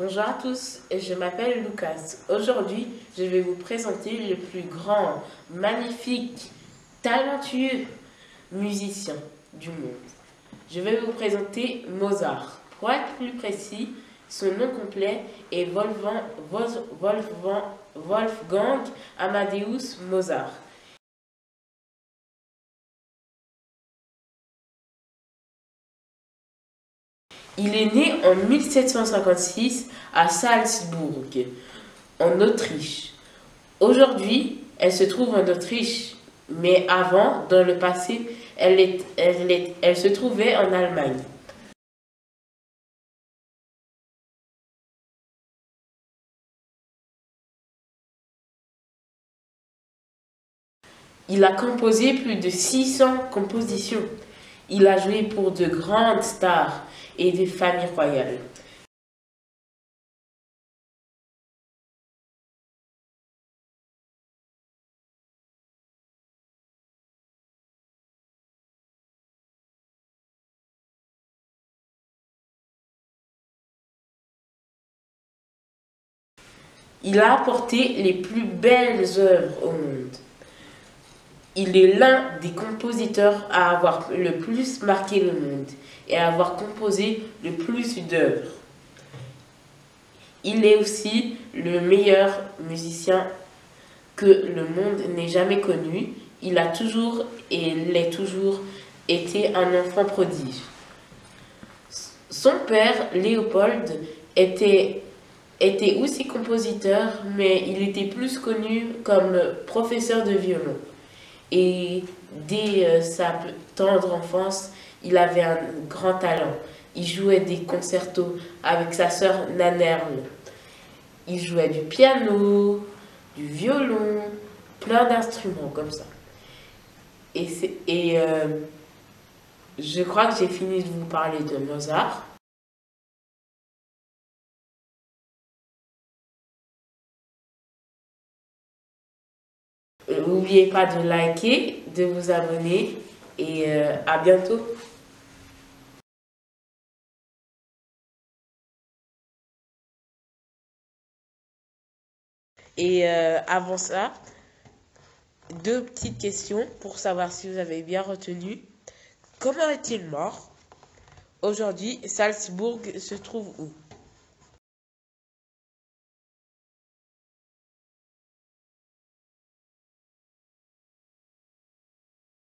Bonjour à tous, je m'appelle Lucas. Aujourd'hui, je vais vous présenter le plus grand, magnifique, talentueux musicien du monde. Je vais vous présenter Mozart. Pour être plus précis, son nom complet est Wolfgang, Amadeus Mozart. Il est né en 1756 à Salzbourg, en Autriche. Aujourd'hui, elle se trouve en Autriche, mais avant, dans le passé, elle, elle se trouvait en Allemagne. Il a composé plus de 600 compositions. Il a joué pour de grandes stars et des familles royales. Il a apporté les plus belles œuvres au monde. Il est l'un des compositeurs à avoir le plus marqué le monde et à avoir composé le plus d'œuvres. Il est aussi le meilleur musicien que le monde n'ait jamais connu. Il a toujours et l'est toujours été un enfant prodige. Son père, Léopold, était, était aussi compositeur, mais il était plus connu comme professeur de violon. Et dès euh, sa tendre enfance, il avait un grand talent. Il jouait des concertos avec sa sœur Nanerle. Il jouait du piano, du violon, plein d'instruments comme ça. Et, euh, je crois que j'ai fini de vous parler de Mozart. N'oubliez pas de liker, de vous abonner et euh, à bientôt. Et euh, avant ça, deux petites questions pour savoir si vous avez bien retenu. Comment est-il mort? Aujourd'hui, Salzbourg se trouve où?